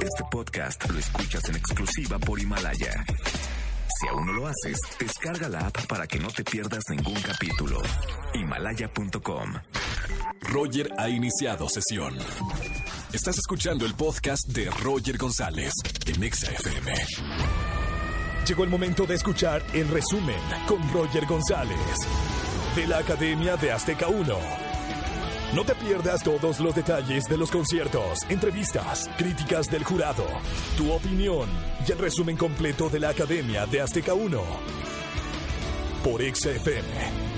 Este podcast lo escuchas en exclusiva por Himalaya. Si aún no lo haces, descarga la app para que no te pierdas ningún capítulo. Himalaya.com. Roger ha iniciado sesión. Estás escuchando el podcast de Roger González en Exa FM. Llegó el momento de escuchar el resumen con Roger González de la Academia de Azteca 1. No te pierdas todos los detalles de los conciertos, entrevistas, críticas del jurado, tu opinión y el resumen completo de la Academia de Azteca 1 por XFM.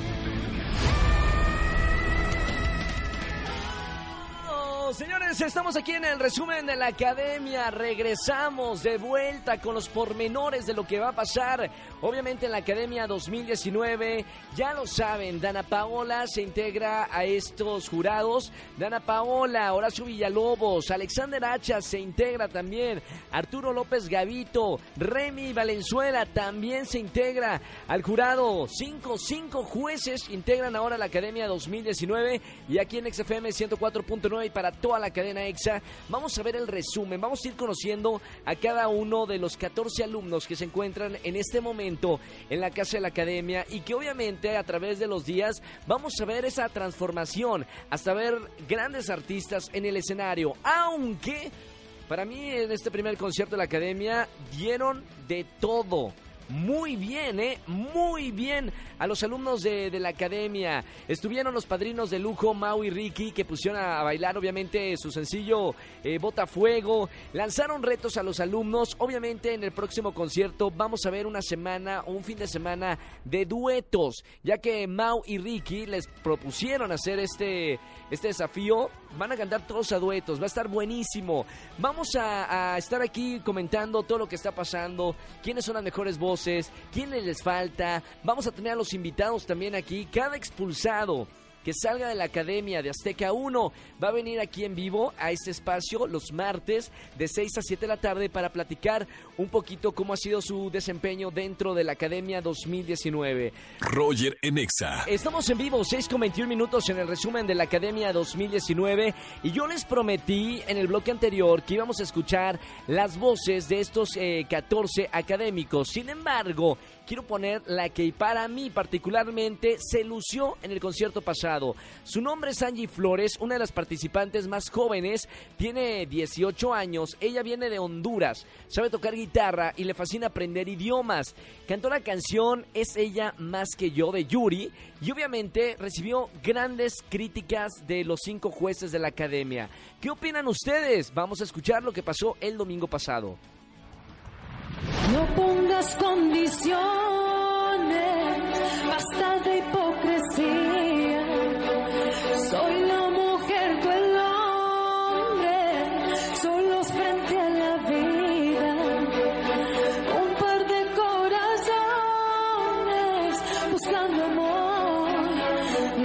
Señores, estamos aquí en el resumen de la academia. Regresamos de vuelta con los pormenores de lo que va a pasar. Obviamente en la academia 2019, ya lo saben, Dana Paola se integra a estos jurados. Dana Paola, Horacio Villalobos, Alexander Hacha se integra también. Arturo López Gavito, Remy Valenzuela también se integra al jurado. Cinco, cinco jueces integran ahora la academia 2019 y aquí en XFM 104.9 y para toda la cadena EXA. Vamos a ver el resumen, vamos a ir conociendo a cada uno de los 14 alumnos que se encuentran en este momento en la casa de la academia y que obviamente a través de los días vamos a ver esa transformación hasta ver grandes artistas en el escenario, aunque... Para mí en este primer concierto de la academia dieron de todo muy bien, ¿eh? Muy bien a los alumnos de, la academia. Estuvieron los padrinos de lujo, Mau y Ricky, que pusieron a, bailar, obviamente, su sencillo eh, Botafuego. Lanzaron retos a los alumnos. Obviamente, en el próximo concierto vamos a ver una semana o un fin de semana de duetos, ya que Mau y Ricky les propusieron hacer este, este desafío. Van a cantar todos a duetos, va a estar buenísimo. Vamos a, estar aquí comentando todo lo que está pasando, quiénes son las mejores voces quién les falta. Vamos a tener a los invitados también aquí. Cada expulsado que salga de la Academia de Azteca 1 va a venir aquí en vivo a este espacio los martes de 6 a 7 de la tarde para platicar un poquito cómo ha sido su desempeño dentro de la Academia 2019. Roger Enexa. Estamos en vivo, 6 con 21 minutos en el resumen de la Academia 2019 y yo les prometí en el bloque anterior que íbamos a escuchar las voces de estos 14 eh, académicos. Sin embargo, quiero poner la que para mí particularmente se lució en el concierto pasado. Su nombre es Angie Flores, una de las participantes más jóvenes, tiene 18 años, ella viene de Honduras, sabe tocar guitarra y le fascina aprender idiomas. Cantó la canción Es ella más que yo de Yuri y obviamente recibió grandes críticas de los cinco jueces de la academia. ¿Qué opinan ustedes? Vamos a escuchar lo que pasó el domingo pasado. No pongas condiciones, basta de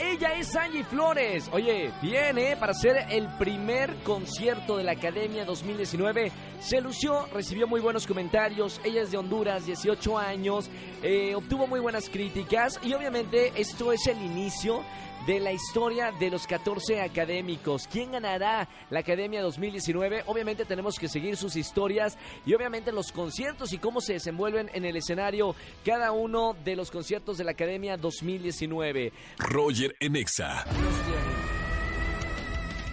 ella es Angie Flores. Oye, viene para ser el primer concierto de la Academia 2019. Se lució, recibió muy buenos comentarios. Ella es de Honduras, 18 años, eh, obtuvo muy buenas críticas y obviamente esto es el inicio de la historia de los 14 académicos. ¿Quién ganará la Academia 2019? Obviamente tenemos que seguir sus historias y obviamente los conciertos y cómo se desenvuelven en el escenario cada uno de los conciertos de la Academia 2019. Roger Enexa.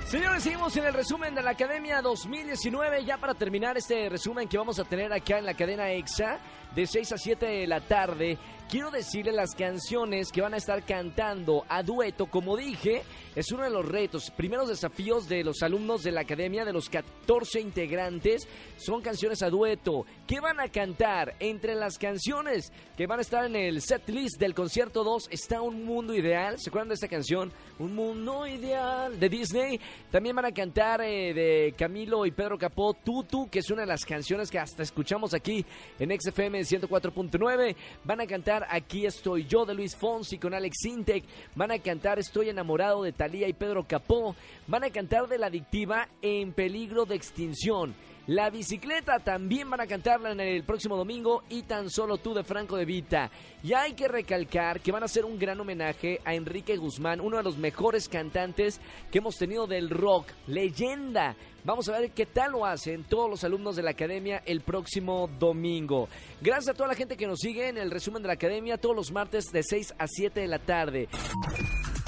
Señores, seguimos en el resumen de la Academia 2019. Ya para terminar este resumen que vamos a tener acá en la cadena EXA, de 6 a 7 de la tarde. Quiero decirle las canciones que van a estar cantando a dueto. Como dije, es uno de los retos, primeros desafíos de los alumnos de la academia, de los 14 integrantes, son canciones a dueto. ¿Qué van a cantar? Entre las canciones que van a estar en el set list del concierto 2 está Un Mundo Ideal. ¿Se acuerdan de esta canción? Un Mundo Ideal de Disney. También van a cantar eh, de Camilo y Pedro Capó, Tutu, que es una de las canciones que hasta escuchamos aquí en XFM 104.9. Van a Aquí estoy yo de Luis Fonsi con Alex Intec. Van a cantar Estoy enamorado de Talía y Pedro Capó. Van a cantar de la adictiva En peligro de extinción. La bicicleta también van a cantarla en el próximo domingo y tan solo tú de Franco de Vita. Y hay que recalcar que van a hacer un gran homenaje a Enrique Guzmán, uno de los mejores cantantes que hemos tenido del rock, leyenda. Vamos a ver qué tal lo hacen todos los alumnos de la academia el próximo domingo. Gracias a toda la gente que nos sigue en el resumen de la academia todos los martes de 6 a 7 de la tarde.